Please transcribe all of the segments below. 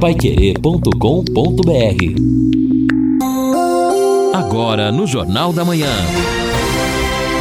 paiquerê.com.br Agora no Jornal da Manhã.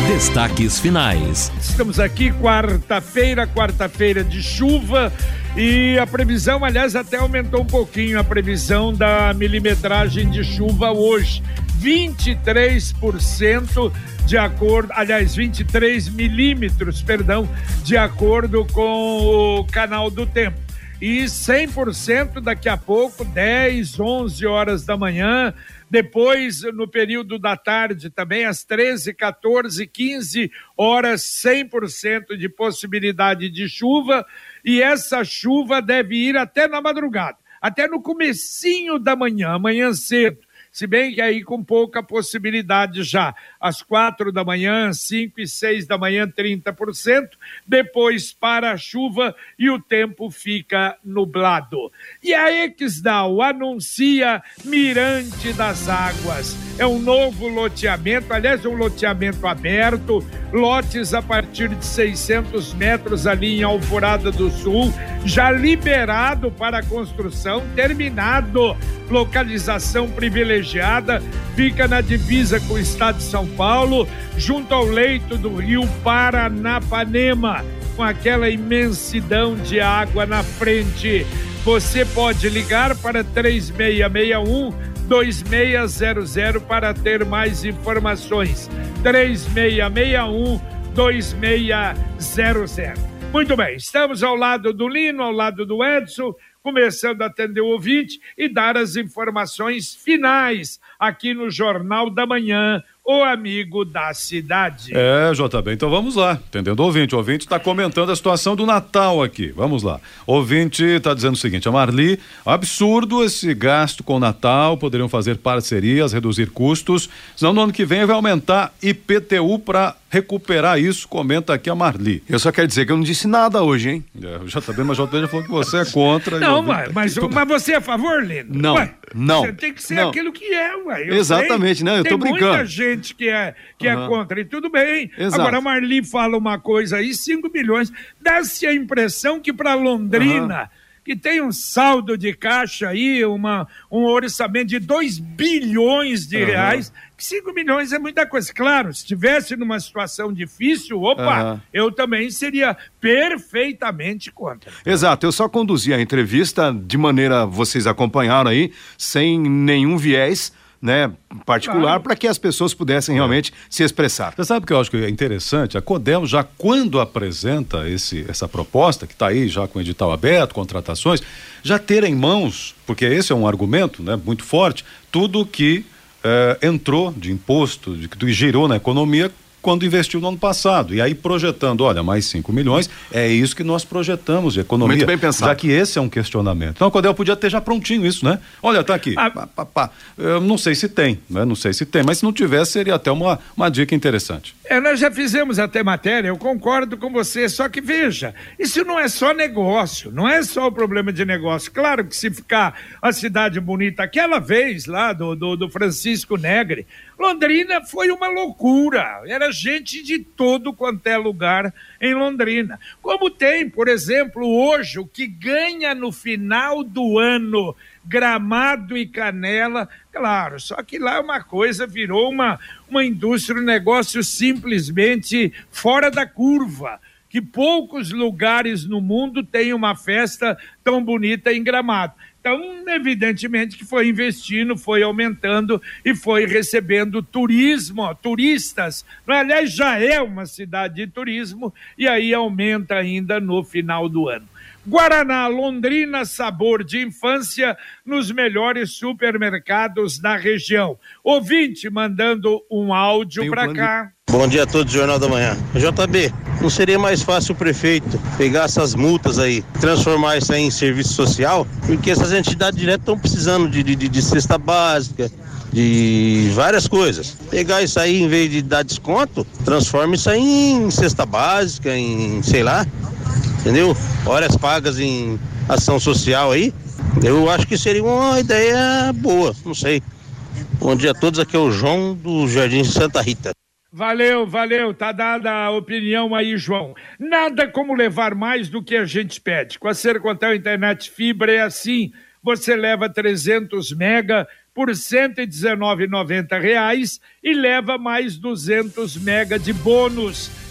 Destaques finais. Estamos aqui quarta-feira, quarta-feira de chuva e a previsão, aliás, até aumentou um pouquinho a previsão da milimetragem de chuva hoje. 23% de acordo, aliás, 23 milímetros, perdão, de acordo com o canal do tempo. E 100% daqui a pouco, 10, 11 horas da manhã, depois, no período da tarde, também às 13, 14, 15 horas, 100% de possibilidade de chuva. E essa chuva deve ir até na madrugada, até no comecinho da manhã, amanhã cedo se bem que aí com pouca possibilidade já. Às quatro da manhã, cinco e seis da manhã, 30%, depois para a chuva e o tempo fica nublado. E a Exdal anuncia Mirante das Águas. É um novo loteamento, aliás, um loteamento aberto, lotes a partir de 600 metros ali em Alvorada do Sul, já liberado para construção, terminado. Localização privilegiada, fica na divisa com o estado de São Paulo, junto ao leito do rio Paranapanema, com aquela imensidão de água na frente. Você pode ligar para 3661 2600 para ter mais informações. 3661 2600. Muito bem, estamos ao lado do Lino, ao lado do Edson, começando a atender o ouvinte e dar as informações finais aqui no Jornal da Manhã, o amigo da cidade. É, JB, então vamos lá, entendendo o ouvinte. O ouvinte está comentando a situação do Natal aqui. Vamos lá. O ouvinte está dizendo o seguinte: a Marli, absurdo esse gasto com o Natal, poderiam fazer parcerias, reduzir custos, senão no ano que vem vai aumentar IPTU para recuperar isso, comenta aqui a Marli. Eu só quero dizer que eu não disse nada hoje, hein? É, o JB, mas o JB já falou que você é contra. Não, mas, mas, mas, você é a favor, Lino? Não, ué, não. Você tem que ser não. aquilo que é, ué. Eu Exatamente, sei, não, eu tô brincando. Tem muita gente que é, que uhum. é contra, e tudo bem. Exato. Agora, a Marli fala uma coisa aí, 5 milhões, dá-se a impressão que para Londrina... Uhum que tem um saldo de caixa aí, uma, um orçamento de 2 bilhões de uhum. reais, que 5 milhões é muita coisa. Claro, se estivesse numa situação difícil, opa, uhum. eu também seria perfeitamente contra. Exato, eu só conduzi a entrevista de maneira, vocês acompanharam aí, sem nenhum viés né, particular claro. para que as pessoas pudessem é. realmente se expressar. Você sabe que eu acho que é interessante? A Codel já quando apresenta esse, essa proposta, que está aí já com edital aberto, contratações, já ter em mãos, porque esse é um argumento né, muito forte, tudo que eh, entrou de imposto, de, que girou na economia quando investiu no ano passado. E aí projetando, olha, mais 5 milhões, é isso que nós projetamos de economia. Muito bem pensado. Já que esse é um questionamento. Então, o Codel podia ter já prontinho isso, né? Olha, tá aqui. Ah. Pá, pá, pá. Eu não sei se tem, né? Não sei se tem, mas se não tivesse, seria até uma, uma dica interessante. É, nós já fizemos até matéria, eu concordo com você, só que veja, isso não é só negócio, não é só o problema de negócio. Claro que se ficar a cidade bonita, aquela vez lá do, do, do Francisco Negre, Londrina foi uma loucura. Era gente de todo quanto é lugar em Londrina. Como tem, por exemplo, hoje, o que ganha no final do ano Gramado e Canela, claro, só que lá uma coisa virou uma, uma indústria, um negócio simplesmente fora da curva que poucos lugares no mundo têm uma festa tão bonita em Gramado. Então, evidentemente que foi investindo, foi aumentando e foi recebendo turismo, turistas. Aliás, já é uma cidade de turismo e aí aumenta ainda no final do ano. Guaraná Londrina, sabor de infância nos melhores supermercados da região. Ouvinte mandando um áudio para cá. Bom dia a todos do Jornal da Manhã. JB, não seria mais fácil o prefeito pegar essas multas aí, transformar isso aí em serviço social? Porque essas entidades diretas estão precisando de, de, de cesta básica, de várias coisas. Pegar isso aí, em vez de dar desconto, transforma isso aí em cesta básica, em sei lá, entendeu? Horas pagas em ação social aí. Eu acho que seria uma ideia boa, não sei. Bom dia a todos, aqui é o João do Jardim Santa Rita. Valeu, valeu, tá dada a opinião aí, João. Nada como levar mais do que a gente pede. Com a Sercontel Internet Fibra é assim você leva 300 mega por 119,90 reais e leva mais 200 mega de bônus.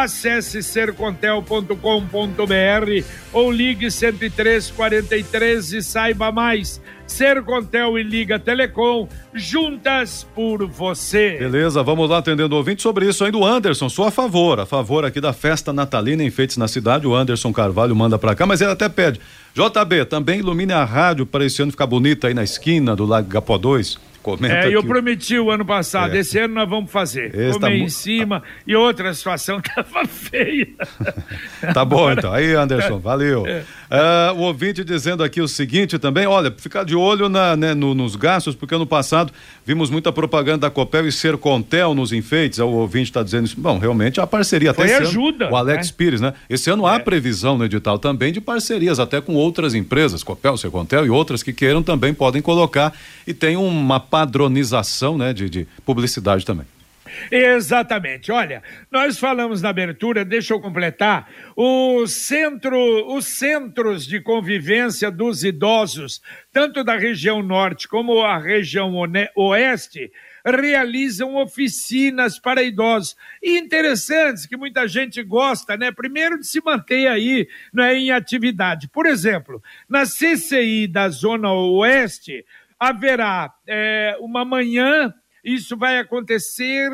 Acesse sercontel.com.br ou ligue 10343 e saiba mais. Sercontel e Liga Telecom, juntas por você. Beleza, vamos lá atendendo o ouvinte sobre isso ainda. O Anderson, sou a favor, a favor aqui da festa natalina enfeites na cidade. O Anderson Carvalho manda pra cá, mas ele até pede. JB, também ilumine a rádio para esse ano ficar bonita aí na esquina do Lago Gapó 2. Comenta é, eu prometi o ano passado, é. esse ano nós vamos fazer. Esse Comer tá em cima e outra situação tava feia. tá bom então. Aí, Anderson, valeu. É. Uh, o ouvinte dizendo aqui o seguinte também, olha, ficar de olho na, né, no, nos gastos, porque ano passado vimos muita propaganda da Copel e Sercontel nos enfeites. O ouvinte está dizendo isso. Bom, realmente a parceria Foi até ajuda. Ano, o Alex né? Pires, né? Esse ano há é. previsão no edital também de parcerias, até com outras empresas, Copel, Sercontel e outras que queiram também podem colocar e tem uma padronização né, de, de publicidade também. Exatamente. Olha, nós falamos na abertura, deixa eu completar, o centro, os centros de convivência dos idosos, tanto da região norte como a região oeste, realizam oficinas para idosos. E interessantes, que muita gente gosta, né? Primeiro de se manter aí né, em atividade. Por exemplo, na CCI da Zona Oeste, haverá é, uma manhã isso vai acontecer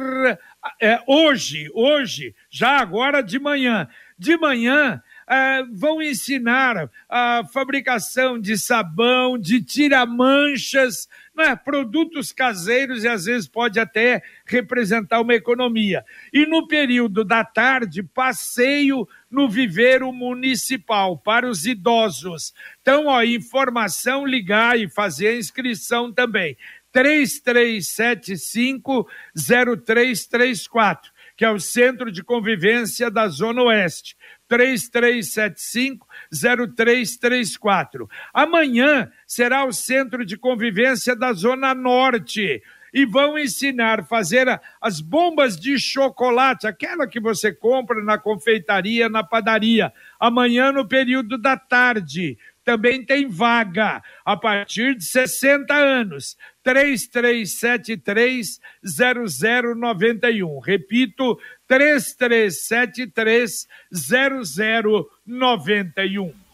é, hoje, hoje, já agora de manhã. De manhã, é, vão ensinar a fabricação de sabão, de tira-manchas, é? produtos caseiros e às vezes pode até representar uma economia. E no período da tarde, passeio no viveiro municipal para os idosos. Então, ó, informação, ligar e fazer a inscrição também. 3375-0334, que é o Centro de Convivência da Zona Oeste. 3375-0334. Amanhã será o Centro de Convivência da Zona Norte. E vão ensinar a fazer as bombas de chocolate, aquela que você compra na confeitaria, na padaria, amanhã no período da tarde também tem vaga a partir de 60 anos. 3373-0091. Repito, 3373-0091.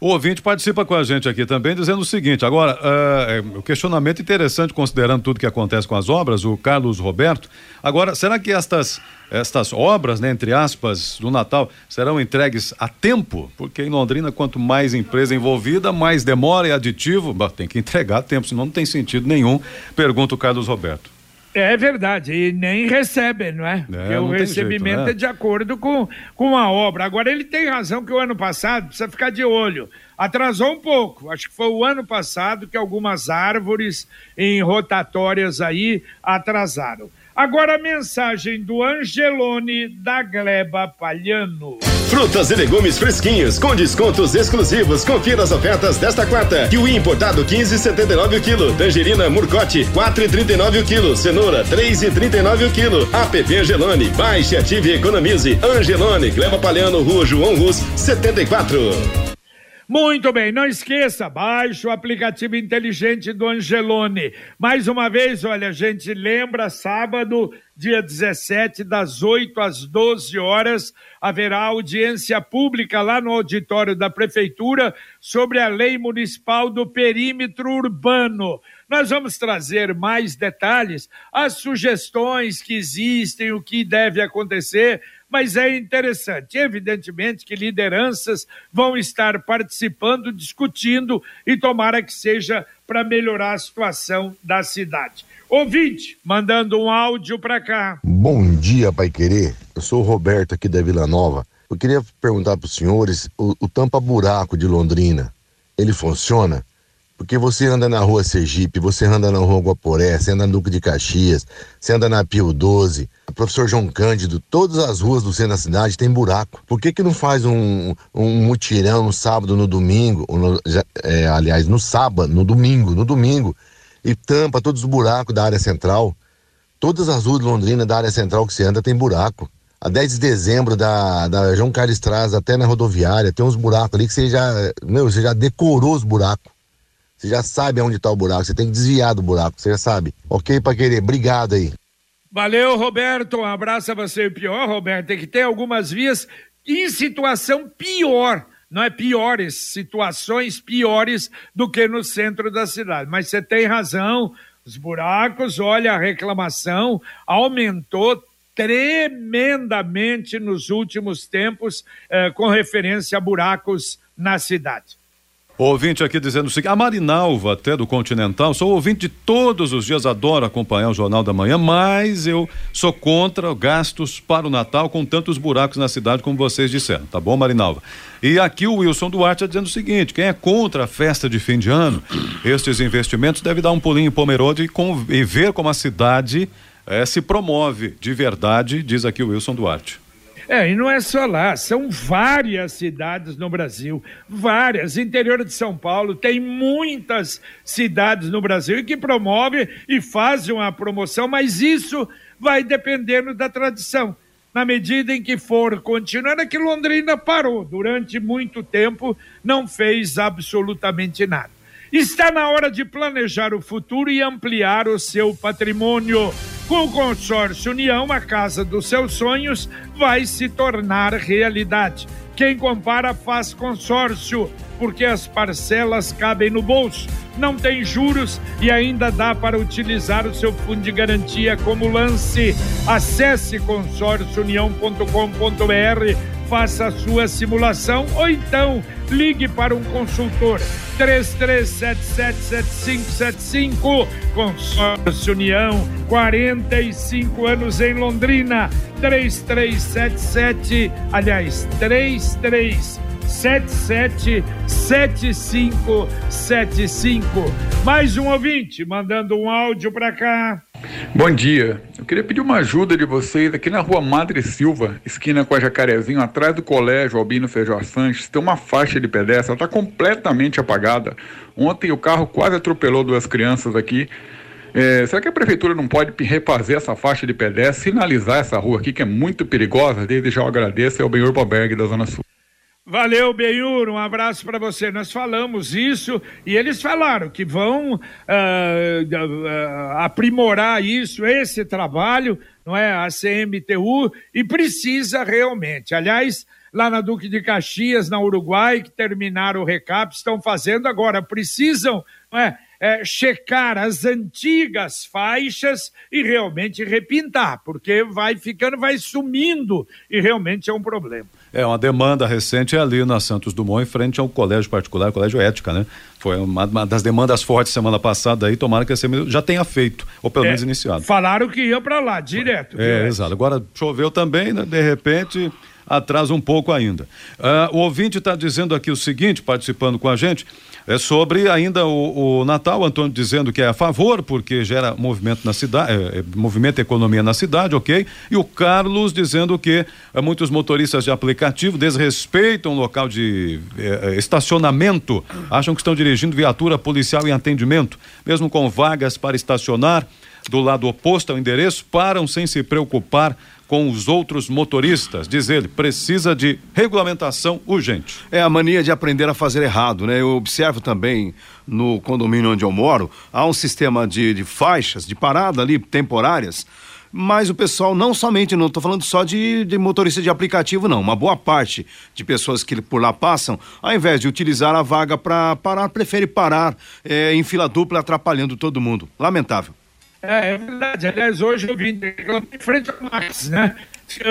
O ouvinte participa com a gente aqui também, dizendo o seguinte: agora, uh, o questionamento interessante, considerando tudo que acontece com as obras, o Carlos Roberto. Agora, será que estas, estas obras, né, entre aspas, do Natal, serão entregues a tempo? Porque em Londrina, quanto mais empresa envolvida, mais demora e aditivo. Bah, tem que entregar a tempo, senão não tem sentido nenhum, pergunta o Carlos Roberto. É verdade, e nem recebe, não é? é Porque o recebimento jeito, né? é de acordo com, com a obra. Agora, ele tem razão que o ano passado, precisa ficar de olho, atrasou um pouco. Acho que foi o ano passado que algumas árvores em rotatórias aí atrasaram. Agora a mensagem do Angelone da Gleba Palhano. Frutas e legumes fresquinhos com descontos exclusivos. Confira as ofertas desta quarta. Kiwi importado 15,79 o quilo. Tangerina Murcote 4,39 o quilo. Cenoura 3,39 o quilo. App Angelone. Baixe, ative e economize. Angelone, Gleba Palhano, Rua João Rus 74. Muito bem, não esqueça, baixe o aplicativo inteligente do Angelone. Mais uma vez, olha, a gente lembra, sábado, dia 17, das 8 às 12 horas, haverá audiência pública lá no auditório da Prefeitura sobre a lei municipal do perímetro urbano. Nós vamos trazer mais detalhes, as sugestões que existem, o que deve acontecer mas é interessante. Evidentemente que lideranças vão estar participando, discutindo e tomara que seja para melhorar a situação da cidade. Ouvinte, mandando um áudio para cá. Bom dia, Pai Querer. Eu sou o Roberto aqui da Vila Nova. Eu queria perguntar para os senhores o, o tampa-buraco de Londrina. Ele funciona? Porque você anda na rua Sergipe, você anda na rua Guaporé, você anda na Duque de Caxias, você anda na Pio 12, professor João Cândido, todas as ruas do centro da cidade tem buraco. Por que que não faz um, um mutirão no sábado, no domingo, no, é, aliás, no sábado, no domingo, no domingo, e tampa todos os buracos da área central? Todas as ruas de Londrina da área central que você anda tem buraco. A 10 de dezembro da, da João Carlos Traz até na rodoviária, tem uns buracos ali que você já, meu, você já decorou os buracos. Você já sabe onde está o buraco, você tem que desviar do buraco, você já sabe. Ok, para querer, obrigado aí. Valeu, Roberto. Um abraço a você. Pior, Roberto, tem que ter algumas vias em situação pior. Não é piores, situações piores do que no centro da cidade. Mas você tem razão, os buracos, olha, a reclamação aumentou tremendamente nos últimos tempos eh, com referência a buracos na cidade. Ouvinte aqui dizendo o seguinte, a Marinalva, até do Continental, sou ouvinte de todos os dias, adoro acompanhar o Jornal da Manhã, mas eu sou contra gastos para o Natal com tantos buracos na cidade como vocês disseram, tá bom, Marinalva? E aqui o Wilson Duarte está dizendo o seguinte, quem é contra a festa de fim de ano, estes investimentos deve dar um pulinho em Pomerode e, com, e ver como a cidade eh, se promove de verdade, diz aqui o Wilson Duarte. É, e não é só lá, são várias cidades no Brasil, várias. Interior de São Paulo tem muitas cidades no Brasil que promovem e fazem uma promoção, mas isso vai dependendo da tradição. Na medida em que for continuando, é que Londrina parou durante muito tempo, não fez absolutamente nada. Está na hora de planejar o futuro e ampliar o seu patrimônio. Com o consórcio União, a casa dos seus sonhos vai se tornar realidade. Quem compara faz consórcio, porque as parcelas cabem no bolso, não tem juros e ainda dá para utilizar o seu fundo de garantia como lance. Acesse consórciounião.com.br faça a sua simulação ou então ligue para um consultor. 33777575 Consórcio União 45 anos em Londrina. 3377 aliás 33 777575. Mais um ouvinte mandando um áudio para cá. Bom dia. Eu queria pedir uma ajuda de vocês aqui na rua Madre Silva, esquina com a Jacarezinho, atrás do colégio Albino Feijó Sanches. Tem uma faixa de pedestre, ela está completamente apagada. Ontem o carro quase atropelou duas crianças aqui. É, será que a prefeitura não pode refazer essa faixa de pedestre, sinalizar essa rua aqui que é muito perigosa? Desde já eu agradeço, é o Benhur Boberg da Zona Sul. Valeu, Benhur, um abraço para você. Nós falamos isso e eles falaram que vão uh, uh, aprimorar isso, esse trabalho, não é? A CMTU, e precisa realmente. Aliás, lá na Duque de Caxias, na Uruguai, que terminaram o recap, estão fazendo agora, precisam, não é? É, checar as antigas faixas e realmente repintar, porque vai ficando, vai sumindo e realmente é um problema. É, uma demanda recente é ali na Santos Dumont, em frente ao colégio particular, colégio Ética, né? Foi uma, uma das demandas fortes semana passada aí, tomara que a CMU já tenha feito, ou pelo é, menos iniciado. Falaram que ia para lá, direto. É, exato. Agora choveu também, né? De repente atrasa um pouco ainda. Uh, o ouvinte está dizendo aqui o seguinte, participando com a gente, é sobre ainda o, o, Natal, Antônio dizendo que é a favor, porque gera movimento na cidade, é, é, movimento economia na cidade, ok? E o Carlos dizendo que é, muitos motoristas de aplicativo desrespeitam o local de é, é, estacionamento, acham que estão dirigindo viatura policial em atendimento, mesmo com vagas para estacionar do lado oposto ao endereço, param sem se preocupar com os outros motoristas. Diz ele, precisa de regulamentação urgente. É a mania de aprender a fazer errado, né? Eu observo também no condomínio onde eu moro, há um sistema de, de faixas, de parada ali, temporárias, mas o pessoal não somente, não estou falando só de, de, motorista de aplicativo, não. Uma boa parte de pessoas que por lá passam, ao invés de utilizar a vaga para parar, prefere parar é, em fila dupla, atrapalhando todo mundo. Lamentável. É, é verdade. Aliás, hoje eu vim em frente ao Max, né?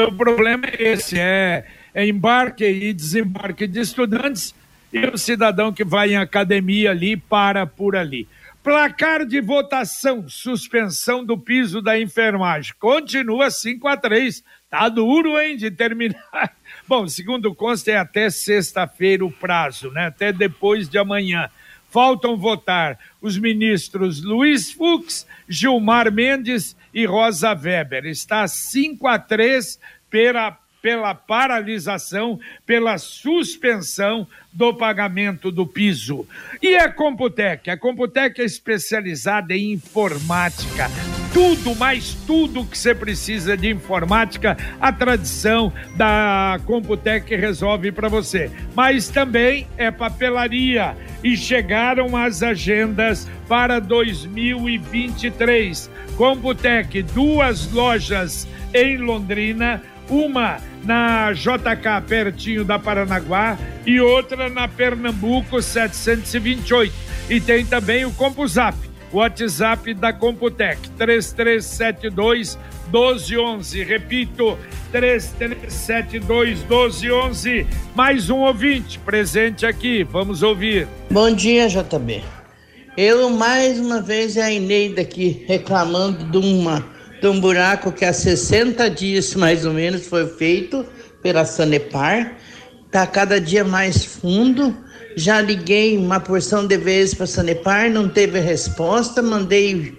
O problema é esse, é, é embarque e desembarque de estudantes e o cidadão que vai em academia ali para por ali. Placar de votação, suspensão do piso da enfermagem. Continua 5 a 3 Tá duro, hein, de terminar. Bom, segundo consta, é até sexta-feira o prazo, né? Até depois de amanhã. Faltam votar os ministros Luiz Fux, Gilmar Mendes e Rosa Weber. Está 5 a 3 pela pela paralisação, pela suspensão do pagamento do piso. E a Computec? A Computec é especializada em informática. Tudo, mais tudo que você precisa de informática, a tradição da Computec resolve para você. Mas também é papelaria e chegaram as agendas para 2023. Computec, duas lojas em Londrina, uma na JK, pertinho da Paranaguá, e outra na Pernambuco 728. E tem também o CompuZap, o WhatsApp da Computec, 3372 1211. Repito, 3372 1211. Mais um ouvinte presente aqui, vamos ouvir. Bom dia, JB. Eu mais uma vez é a Ineida aqui reclamando de uma de um buraco que há 60 dias mais ou menos foi feito pela Sanepar. Está cada dia mais fundo. Já liguei uma porção de vezes para a Sanepar, não teve resposta. Mandei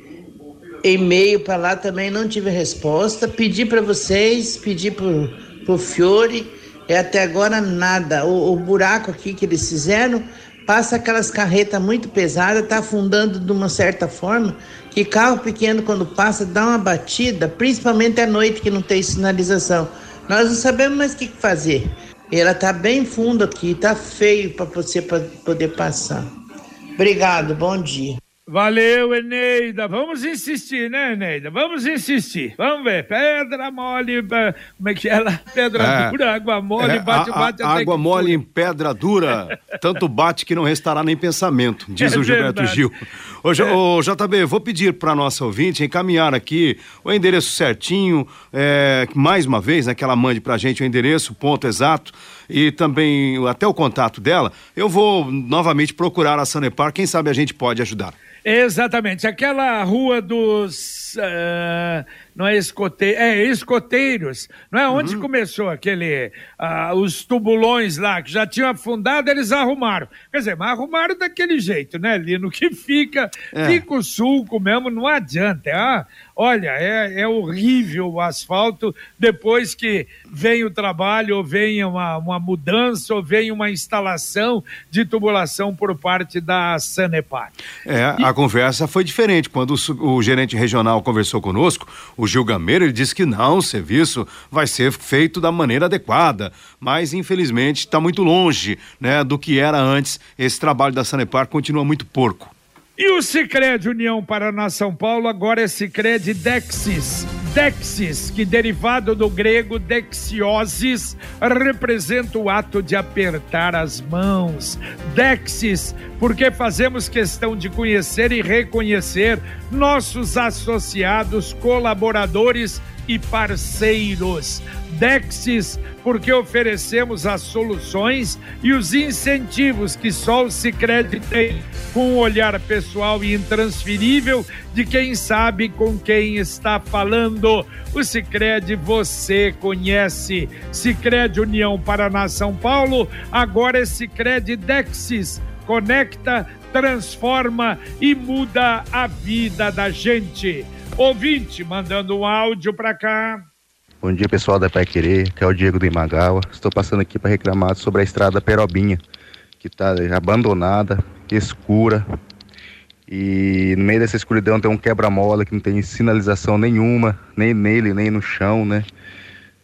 e-mail para lá também, não tive resposta. Pedi para vocês, pedi para o Fiore, e até agora nada. O, o buraco aqui que eles fizeram passa aquelas carretas muito pesadas, está afundando de uma certa forma, que carro pequeno quando passa dá uma batida, principalmente à noite que não tem sinalização. Nós não sabemos mais o que fazer. Ela está bem fundo aqui, está feio para você poder passar. Obrigado, bom dia. Valeu, Eneida. Vamos insistir, né, Eneida? Vamos insistir. Vamos ver. Pedra mole, como é que é ela? Pedra é, dura, água mole, é, bate, bate. A, a, água mole em pedra dura, tanto bate que não restará nem pensamento, diz é o Gilberto Gil. Ô, é. JB, vou pedir para nossa ouvinte encaminhar aqui o endereço certinho, é, mais uma vez, né, que ela mande para a gente o endereço, o ponto exato e também até o contato dela. Eu vou novamente procurar a Sanepar, quem sabe a gente pode ajudar. Exatamente. Aquela rua dos. Uh, não é escoteiros, é escoteiros, não é? Onde uhum. começou aquele, uh, os tubulões lá, que já tinham afundado, eles arrumaram. Quer dizer, mas arrumaram daquele jeito, né, Lino? Que fica, é. fica o sulco mesmo, não adianta. Ah, olha, é, é horrível o asfalto depois que vem o trabalho, ou vem uma, uma mudança, ou vem uma instalação de tubulação por parte da Sanepar. É, e... a conversa foi diferente. Quando o, o gerente regional conversou conosco, o Gil Gameiro, ele disse que não, o serviço vai ser feito da maneira adequada, mas infelizmente está muito longe, né, do que era antes. Esse trabalho da Sanepar continua muito porco. E o Sicredi União Paraná São Paulo agora é Sicredi Dexis. Dexis, que derivado do grego dexiosis, representa o ato de apertar as mãos. Dexis, porque fazemos questão de conhecer e reconhecer nossos associados, colaboradores e parceiros. Dexis, porque oferecemos as soluções e os incentivos que só o Sicredi tem, com um olhar pessoal e intransferível de quem sabe com quem está falando. O Sicredi você conhece. Sicredi União Paraná São Paulo, agora é Sicredi Dexis. Conecta, transforma e muda a vida da gente. Ouvinte mandando um áudio para cá. Bom dia, pessoal da Pai Querer, que é o Diego do Imagawa. Estou passando aqui para reclamar sobre a estrada Perobinha, que está abandonada, escura. E no meio dessa escuridão tem um quebra-mola que não tem sinalização nenhuma, nem nele, nem no chão, né?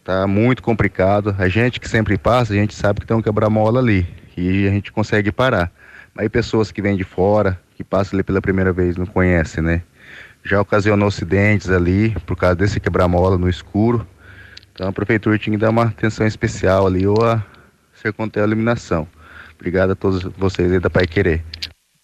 Tá muito complicado. A gente que sempre passa, a gente sabe que tem um quebra-mola ali e a gente consegue parar. Aí pessoas que vêm de fora, que passam ali pela primeira vez, não conhecem, né? Já ocasionou acidentes ali por causa desse quebra-mola no escuro. Então a prefeitura tinha que dar uma atenção especial ali ou a ser contra a iluminação. Obrigado a todos vocês aí da Pai Querer.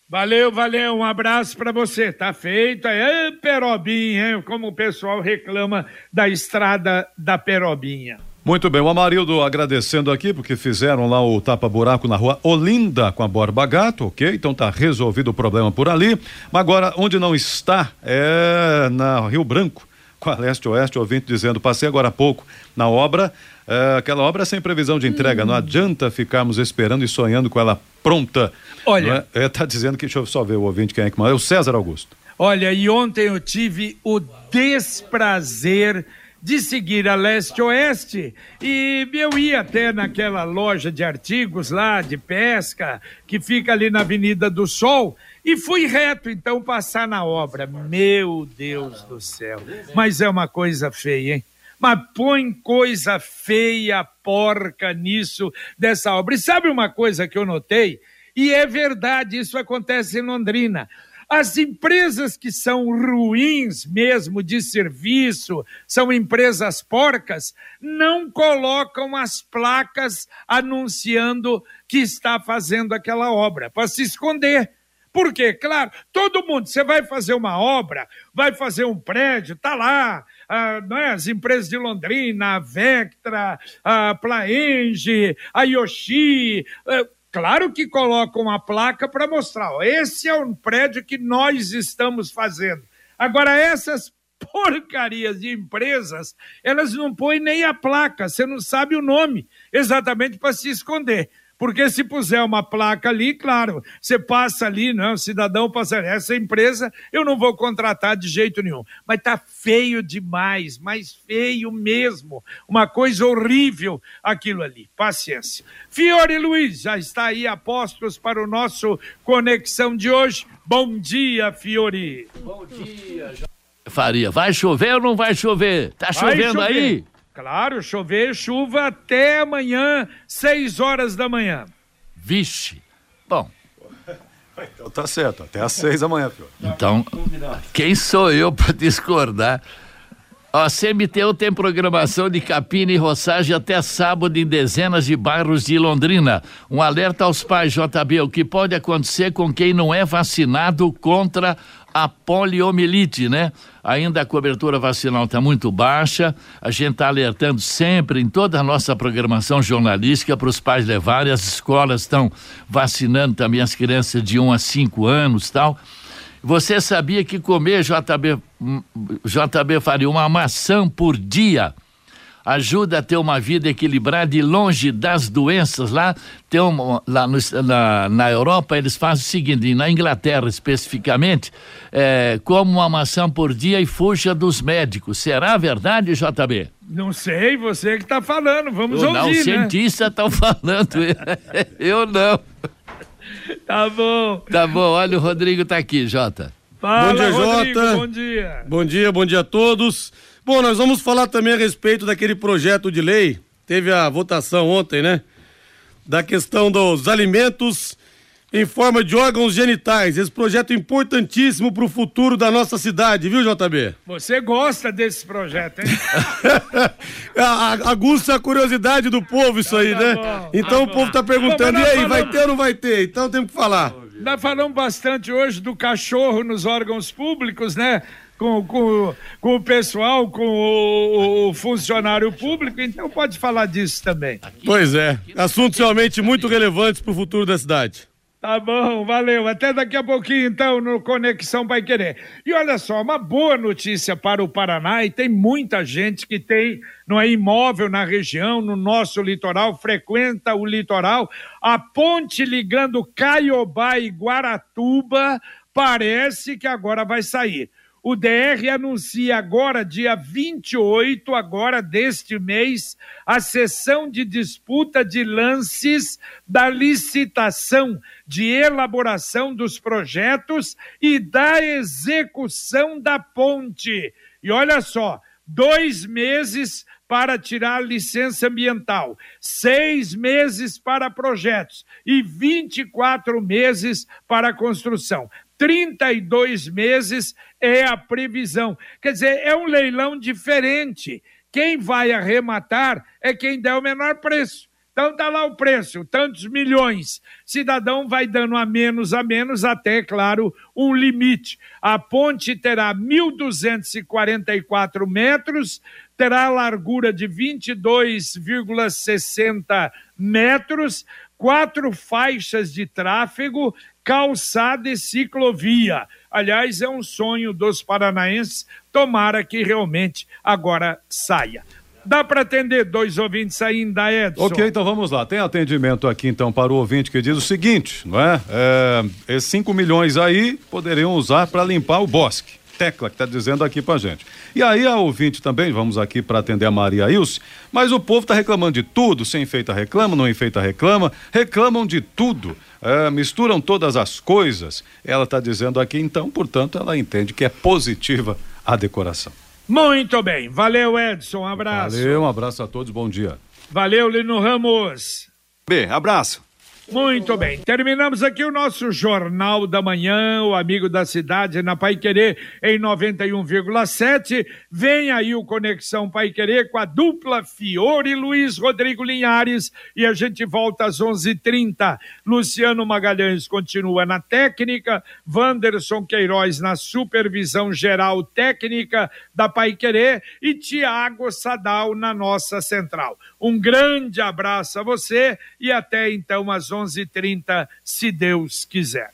Valeu, valeu, um abraço para você. Tá feito aí, Perobinha, como o pessoal reclama da estrada da Perobinha. Muito bem, o Amarildo agradecendo aqui, porque fizeram lá o tapa-buraco na rua Olinda com a Borba Gato, ok? Então tá resolvido o problema por ali. Mas agora, onde não está, é na Rio Branco com a leste-oeste, ouvinte dizendo, passei agora há pouco na obra, eh, aquela obra sem previsão de entrega, não adianta ficarmos esperando e sonhando com ela pronta. Olha- Não é? tá dizendo que, deixa eu só ver o ouvinte quem é que manda, é o César Augusto. Olha, e ontem eu tive o desprazer de seguir a leste-oeste e eu ia até naquela loja de artigos lá de pesca que fica ali na Avenida do Sol e fui reto então passar na obra. Meu Deus do céu, mas é uma coisa feia, hein? Mas põe coisa feia, porca nisso dessa obra. E sabe uma coisa que eu notei? E é verdade, isso acontece em Londrina. As empresas que são ruins mesmo de serviço, são empresas porcas, não colocam as placas anunciando que está fazendo aquela obra, para se esconder. Por quê? Claro, todo mundo, você vai fazer uma obra, vai fazer um prédio, tá lá, ah, não é? as empresas de Londrina, a Vectra, a Plaenge, a Yoshi, ah, claro que colocam uma placa para mostrar, ó, esse é um prédio que nós estamos fazendo. Agora, essas porcarias de empresas, elas não põem nem a placa, você não sabe o nome, exatamente para se esconder. Porque se puser uma placa ali, claro, você passa ali, não, o cidadão passa, essa empresa eu não vou contratar de jeito nenhum. Mas tá feio demais, mas feio mesmo. Uma coisa horrível aquilo ali. Paciência. Fiore Luiz, já está aí a postos para o nosso Conexão de hoje. Bom dia, Fiore. Bom dia, Faria. Vai chover ou não vai chover? Tá Vai chovendo chover. aí? Claro, chover, chuva até amanhã, seis horas da manhã. Vixe. Bom, Então tá certo, até às seis da manhã, filho. então, quem sou eu para discordar? A CMTU tem programação de capina e roçagem até sábado em dezenas de bairros de Londrina. Um alerta aos pais, JB, o que pode acontecer com quem não é vacinado contra a poliomielite, né? Ainda a cobertura vacinal está muito baixa. A gente está alertando sempre em toda a nossa programação jornalística para os pais levarem. As escolas estão vacinando também as crianças de 1 a 5 anos tal. Você sabia que comer JB, hum, JB faria uma maçã por dia ajuda a ter uma vida equilibrada e longe das doenças lá tem uma, lá no, na, na Europa eles fazem o seguinte na Inglaterra especificamente é, como uma maçã por dia e fuja dos médicos será verdade JB Não sei, você que está falando, vamos Eu não, ouvir, os né? cientistas estão falando eu não Tá bom. tá bom olha o Rodrigo tá aqui Jota Fala, bom dia, Rodrigo, Jota. bom dia. Bom dia, bom dia a todos. Bom, nós vamos falar também a respeito daquele projeto de lei. Teve a votação ontem, né? Da questão dos alimentos em forma de órgãos genitais. Esse projeto é importantíssimo para o futuro da nossa cidade, viu, JB? Você gosta desse projeto, hein? Aguça a curiosidade do povo isso aí, né? bom, Então tá o povo tá Bom, perguntando, mas e aí, nós vai falamos- ter ou não vai ter? Então temos que falar. Nós falamos bastante hoje do cachorro nos órgãos públicos, né? Com, com, com o pessoal, com o, o funcionário público, então pode falar disso também. Pois é, assuntos realmente muito relevantes para o futuro da cidade. Tá bom, valeu. Até daqui a pouquinho, então, no Conexão Vai Querer. E olha só, uma boa notícia para o Paraná, e tem muita gente que tem não é, imóvel na região, no nosso litoral, frequenta o litoral. A ponte ligando Caiobá e Guaratuba parece que agora vai sair. O DR anuncia agora, dia 28, agora deste mês, a sessão de disputa de lances da licitação de elaboração dos projetos e da execução da ponte. E olha só, dois meses para tirar a licença ambiental, seis meses para projetos e 24 meses para construção. 32 meses é a previsão. Quer dizer, é um leilão diferente. Quem vai arrematar é quem der o menor preço. Então tá lá o preço, tantos milhões. Cidadão vai dando a menos a menos até, claro, um limite. A ponte terá 1.244 metros, terá largura de 22,60 metros, quatro faixas de tráfego, calçada e ciclovia. Aliás, é um sonho dos paranaenses Tomara que realmente agora saia. Dá para atender dois ouvintes ainda, Edson? Ok, então vamos lá. Tem atendimento aqui então para o ouvinte que diz o seguinte, não é? é esses 5 milhões aí poderiam usar para limpar o bosque. Tecla que está dizendo aqui para gente. E aí a ouvinte também, vamos aqui para atender a Maria Ilse, mas o povo está reclamando de tudo, sem enfeita reclama, não enfeita reclama, reclamam de tudo, é, misturam todas as coisas. Ela está dizendo aqui, então, portanto, ela entende que é positiva a decoração. Muito bem. Valeu, Edson. Um abraço. Valeu, um abraço a todos, bom dia. Valeu, Lino Ramos. B, abraço. Muito bem, terminamos aqui o nosso Jornal da Manhã, o Amigo da Cidade na Pai Querer em 91,7. Vem aí o Conexão Pai Querer com a dupla Fiore Luiz Rodrigo Linhares e a gente volta às 11:30. Luciano Magalhães continua na técnica, Wanderson Queiroz na supervisão geral técnica da Pai Querer e Tiago Sadal na nossa central. Um grande abraço a você e até então às 11:30, se Deus quiser.